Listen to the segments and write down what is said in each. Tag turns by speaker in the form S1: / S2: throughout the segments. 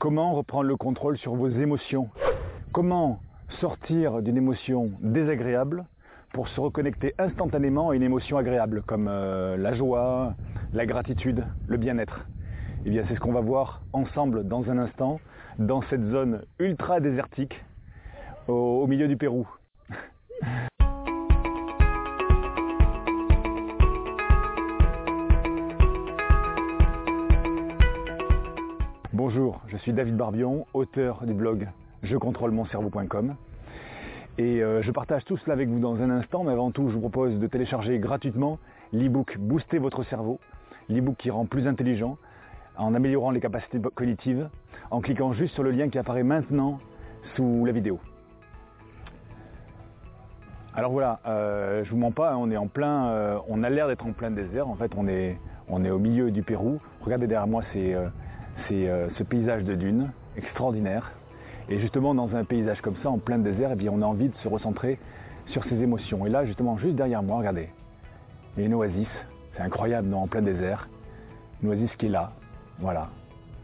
S1: Comment reprendre le contrôle sur vos émotions? Comment sortir d'une émotion désagréable pour se reconnecter instantanément à une émotion agréable comme euh, la joie, la gratitude, le bien-être? Eh bien c'est ce qu'on va voir ensemble dans un instant dans cette zone ultra désertique au, au milieu du Pérou. Suis David Barbion, auteur du blog je contrôle mon cerveau.com et euh, je partage tout cela avec vous dans un instant, mais avant tout je vous propose de télécharger gratuitement l'ebook Booster votre cerveau, l'ebook qui rend plus intelligent en améliorant les capacités cognitives en cliquant juste sur le lien qui apparaît maintenant sous la vidéo. Alors voilà, euh, je vous mens pas, on est en plein, euh, on a l'air d'être en plein désert. En fait, on est, on est au milieu du Pérou. Regardez derrière moi, c'est euh, ce paysage de dunes extraordinaire. Et justement, dans un paysage comme ça, en plein désert, eh bien, on a envie de se recentrer sur ses émotions. Et là, justement, juste derrière moi, regardez, il y a une oasis. C'est incroyable, non, en plein désert. Une oasis qui est là, voilà,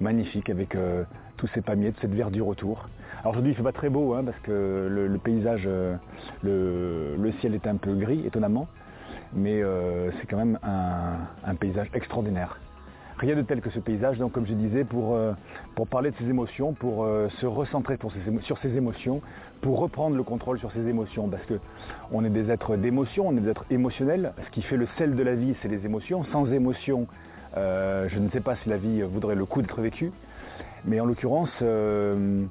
S1: magnifique, avec euh, tous ces palmiers, toute cette verdure autour. Alors aujourd'hui, il fait pas très beau, hein, parce que le, paysage, euh, le, ciel est un peu gris, étonnamment, mais c'est quand même un paysage extraordinaire rien de tel que ce paysage, donc comme je disais, pour, euh, pour parler de ses émotions, pour euh, se recentrer sur ses émotions, pour reprendre le contrôle sur ses émotions, parce que on est des êtres d'émotions, on est des êtres émotionnels, ce qui fait le sel de la vie, c'est les émotions. Sans émotion, euh, je ne sais pas si la vie voudrait le coup d'être vécue, mais en l'occurrence, bon,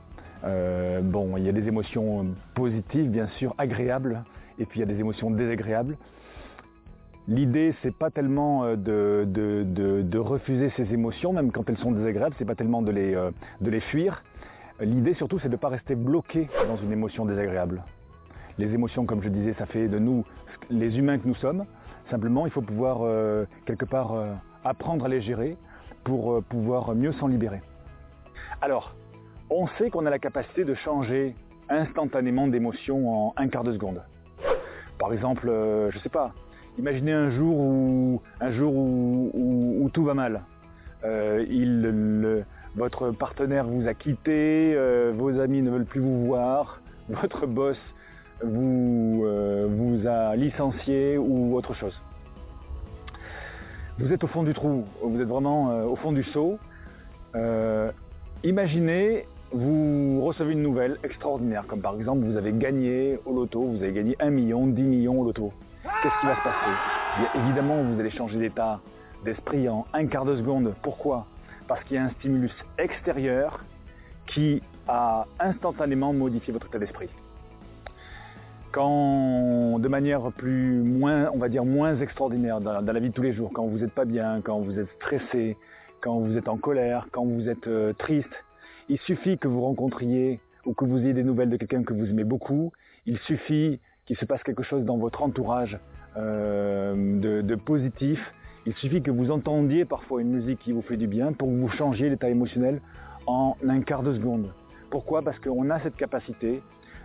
S1: il y a des émotions positives, bien sûr, agréables, et puis il y a des émotions désagréables. L'idée, c'est pas tellement euh, de, refuser ces émotions, même quand elles sont désagréables, c'est pas tellement de les, euh, fuir. L'idée surtout, c'est de ne pas rester bloqué dans une émotion désagréable. Les émotions, comme je disais, ça fait de nous les humains que nous sommes. Simplement, il faut pouvoir euh, quelque part apprendre à les gérer pour pouvoir mieux s'en libérer. Alors, on sait qu'on a la capacité de changer instantanément d'émotion en un quart de seconde. Par exemple, je sais pas, Imaginez un jour où, tout va mal. Euh, votre partenaire vous a quitté, euh, vos amis ne veulent plus vous voir, votre boss vous, euh, vous a licencié ou autre chose. Vous êtes au fond du trou, vous êtes vraiment au fond du seau. imaginez, vous recevez une nouvelle extraordinaire, comme par exemple vous avez gagné au loto, vous avez gagné 1 million, 10 millions au loto qu'est-ce qui va se passer Évidemment, vous allez changer d'état d'esprit en un quart de seconde. Pourquoi? Parce qu'il y a un stimulus extérieur qui a instantanément modifié votre état d'esprit. Quand, de manière plus, moins, on va dire moins extraordinaire dans, la vie de tous les jours, quand vous n'êtes pas bien, quand vous êtes stressé, quand vous êtes en colère, quand vous êtes euh, triste, il suffit que vous rencontriez ou que vous ayez des nouvelles de quelqu'un que vous aimez beaucoup, il suffit qu'il se passe quelque chose dans votre entourage euh, de, positif. Il suffit que vous entendiez parfois une musique qui vous fait du bien pour que vous changiez l'état émotionnel en un quart de seconde. Pourquoi? Parce qu'on a cette capacité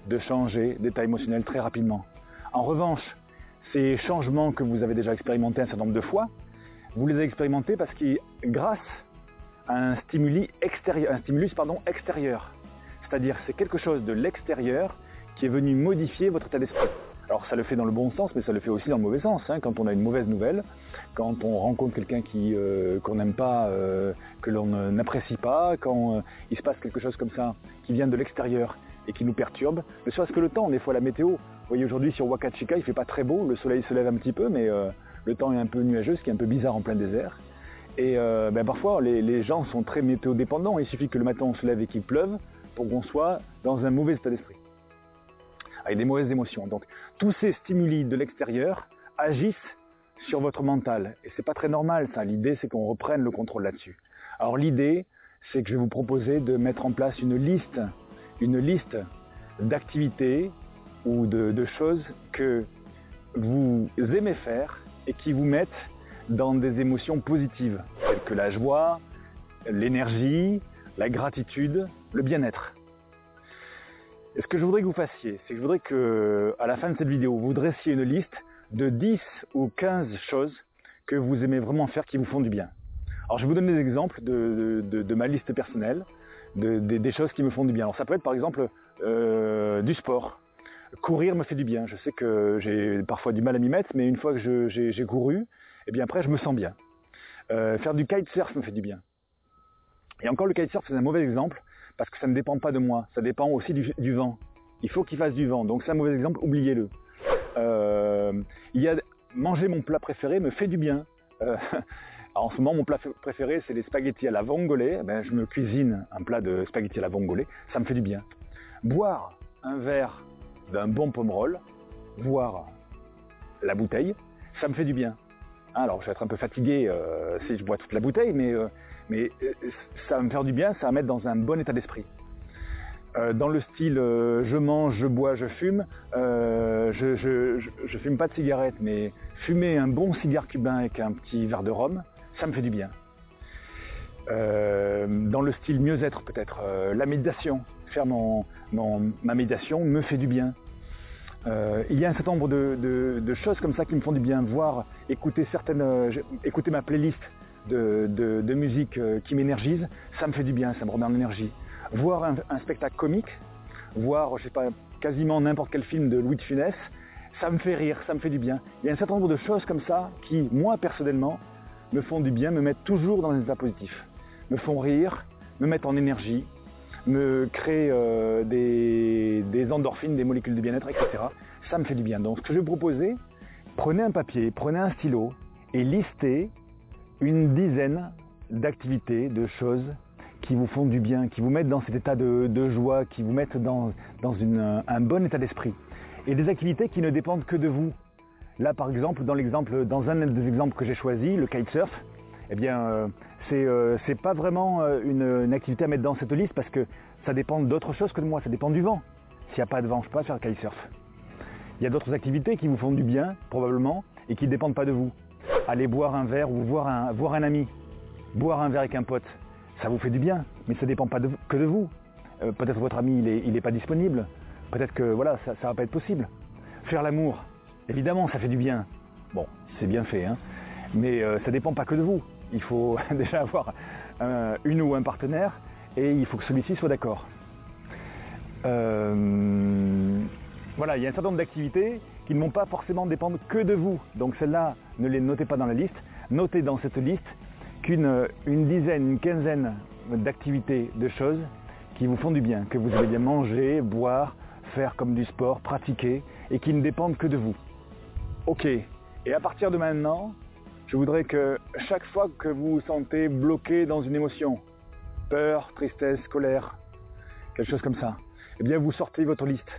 S1: de changer d'état émotionnel très rapidement. En revanche, ces changements que vous avez déjà expérimentés un certain nombre de fois, vous les avez expérimentés parce que grâce à un, stimulus extérieur. C'est-à-dire c'est quelque chose de l'extérieur qui est venu modifier votre état d'esprit. Alors ça le fait dans le bon sens, mais ça le fait aussi dans le mauvais sens. Hein. Quand on a une mauvaise nouvelle, quand on rencontre quelqu'un qui euh, qu'on n'aime pas, euh, que l'on n'apprécie pas, quand euh, il se passe quelque chose comme ça qui vient de l'extérieur et qui nous perturbe, ne serait-ce que le temps, des fois la météo. Vous voyez aujourd'hui sur Wakachika, il fait pas très beau, le soleil se lève un petit peu, mais le temps est un peu nuageux, ce qui est un peu bizarre en plein désert. Et ben, parfois les, les gens sont très météo dépendants. Il suffit que le matin on se lève et qu'il pleuve pour qu'on soit dans un mauvais état d'esprit avec des mauvaises émotions. Donc tous ces stimuli de l'extérieur agissent sur votre mental. Et c'est pas très normal ça. L'idée c'est qu'on reprenne le contrôle là-dessus. Alors l'idée c'est que je vais vous proposer de mettre en place une liste, d'activités ou de choses que vous aimez faire et qui vous mettent dans des émotions positives, telles que la joie, l'énergie, la gratitude, le bien-être. Et ce que je voudrais que vous fassiez, c'est que je voudrais que, à la fin de cette vidéo, vous dressiez une liste de 10 ou 15 choses que vous aimez vraiment faire qui vous font du bien. Alors je vais vous donner des exemples de, ma liste personnelle. des choses qui me font du bien. Alors ça peut être par exemple euh, du sport. Courir me fait du bien. Je sais que j'ai parfois du mal à m'y mettre, mais une fois que j'ai couru, eh bien après je me sens bien. Euh, faire du kitesurf me fait du bien. Et encore le kitesurf c'est un mauvais exemple parce que ça ne dépend pas de moi, ça dépend aussi du, vent. Il faut qu'il fasse du vent, donc c'est un mauvais exemple, oubliez-le. Euh, manger mon plat préféré me fait du bien. en ce moment, mon plat préféré, c'est les spaghettis à la vongole. Ben, je me cuisine un plat de spaghettis à la vongole. Ça me fait du bien. Boire un verre d'un bon pomme-roll, boire la bouteille, ça me fait du bien. Alors, je vais être un peu fatigué euh, si je bois toute la bouteille, mais, euh, mais euh, ça va me faire du bien, ça va me mettre dans un bon état d'esprit. dans le style je mange, je bois, je fume, je, je, je, fume pas de cigarette, mais fumer un bon cigare cubain avec un petit verre de rhum, ça me fait du bien. Euh, dans le style mieux-être peut-être, euh, la méditation, faire mon, ma méditation me fait du bien. Euh, il y a un certain nombre de, choses comme ça qui me font du bien. Voir, écouter certaines, écouter ma playlist de, musique qui m'énergise, ça me fait du bien, ça me remet en énergie. Voir un, spectacle comique, voir, je sais pas, quasiment n'importe quel film de Louis de Funès, ça me fait rire, ça me fait du bien. Il y a un certain nombre de choses comme ça qui, moi personnellement, me font du bien, me mettent toujours dans un état positif, me font rire, me mettent en énergie, me créent euh, des, endorphines, des molécules de bien-être, etc. Ça me fait du bien. Donc ce que je vais vous proposer, prenez un papier, prenez un stylo et listez une dizaine d'activités, de choses qui vous font du bien, qui vous mettent dans cet état de, joie, qui vous mettent dans, un bon état d'esprit. Et des activités qui ne dépendent que de vous, Là, par exemple, dans un des exemples que j'ai choisi, le kitesurf, eh bien, euh, euh, c'est pas vraiment euh, une, activité à mettre dans cette liste parce que ça dépend d'autre chose que de moi, ça dépend du vent. S'il n'y a pas de vent, je peux pas faire kitesurf. Il y a d'autres activités qui vous font du bien, probablement, et qui ne dépendent pas de vous. Aller boire un verre ou voir un, ami, boire un verre avec un pote, ça vous fait du bien, mais ça ne dépend pas que de vous. Peut-être votre ami, il n'est pas disponible. Peut-être que voilà, ça ne va pas être possible. Faire l'amour, Évidemment, ça fait du bien. Bon, c'est bien fait, hein. mais euh, ça ne dépend pas que de vous. Il faut déjà avoir une ou un partenaire et il faut que celui-ci soit d'accord. Euh, voilà, il y a un certain nombre d'activités qui ne vont pas forcément dépendre que de vous. Donc celles-là, ne les notez pas dans la liste. Notez dans cette liste qu'une une dizaine, une quinzaine d'activités, de choses qui vous font du bien, que vous allez bien manger, boire, faire comme du sport, pratiquer, et qui ne dépendent que de vous. Ok, et à partir de maintenant, je voudrais que chaque fois que vous vous sentez bloqué dans une émotion, peur, tristesse, colère, quelque chose comme ça, eh bien vous sortez votre liste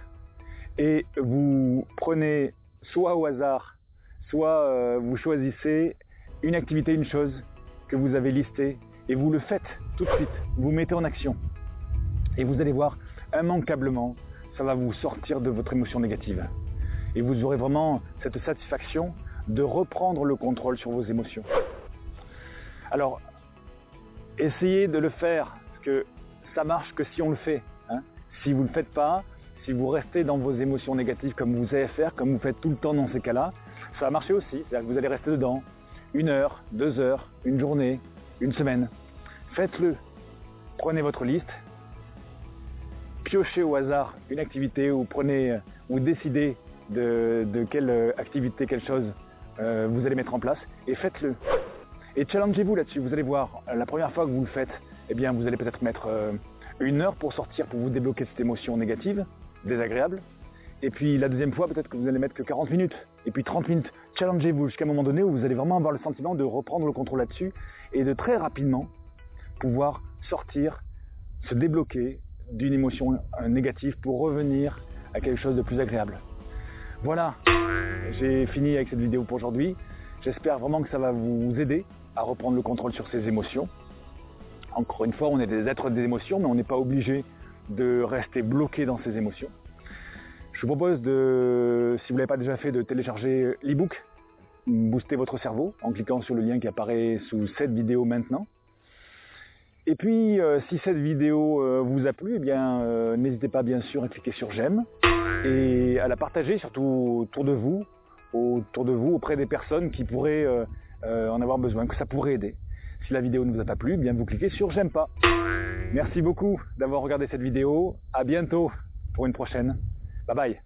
S1: et vous prenez soit au hasard, soit euh, vous choisissez une activité, une chose que vous avez listée et vous le faites tout de suite, vous mettez en action. Et vous allez voir, immanquablement, ça va vous sortir de votre émotion négative et vous aurez vraiment cette satisfaction de reprendre le contrôle sur vos émotions. Alors, essayez de le faire, parce que ça marche que si on le fait. Hein. Si vous ne le faites pas, si vous restez dans vos émotions négatives comme vous savez faire, comme vous faites tout le temps dans ces cas-là, ça va marcher aussi. C'est-à-dire que vous allez rester dedans une heure, deux heures, une journée, une semaine. Faites-le. Prenez votre liste, piochez au hasard une activité ou prenez ou décidez de, quelle euh, activité, quelle chose euh, vous allez mettre en place et faites-le. Et challengez-vous là-dessus. Vous allez voir, la première fois que vous le faites, eh bien, vous allez peut-être mettre euh, une heure pour sortir, pour vous débloquer cette émotion négative, désagréable. Et puis la deuxième fois, peut-être que vous allez mettre que 40 minutes. Et puis 30 minutes. Challengez-vous jusqu'à un moment donné où vous allez vraiment avoir le sentiment de reprendre le contrôle là-dessus et de très rapidement pouvoir sortir, se débloquer d'une émotion négative pour revenir à quelque chose de plus agréable. Voilà, j'ai fini avec cette vidéo pour aujourd'hui. J'espère vraiment que ça va vous aider à reprendre le contrôle sur ses émotions. Encore une fois, on est des êtres des émotions, mais on n'est pas obligé de rester bloqué dans ses émotions. Je vous propose de, si vous ne l'avez pas déjà fait, de télécharger l'ebook Booster votre cerveau en cliquant sur le lien qui apparaît sous cette vidéo maintenant. Et puis, euh, si cette vidéo euh, vous a plu, eh bien, euh, n'hésitez pas bien sûr à cliquer sur j'aime et à la partager surtout autour de vous, autour de vous, auprès des personnes qui pourraient en avoir besoin, que ça pourrait aider. Si la vidéo ne vous a pas plu, bien vous cliquez sur j'aime pas. Merci beaucoup d'avoir regardé cette vidéo. À bientôt pour une prochaine. Bye bye.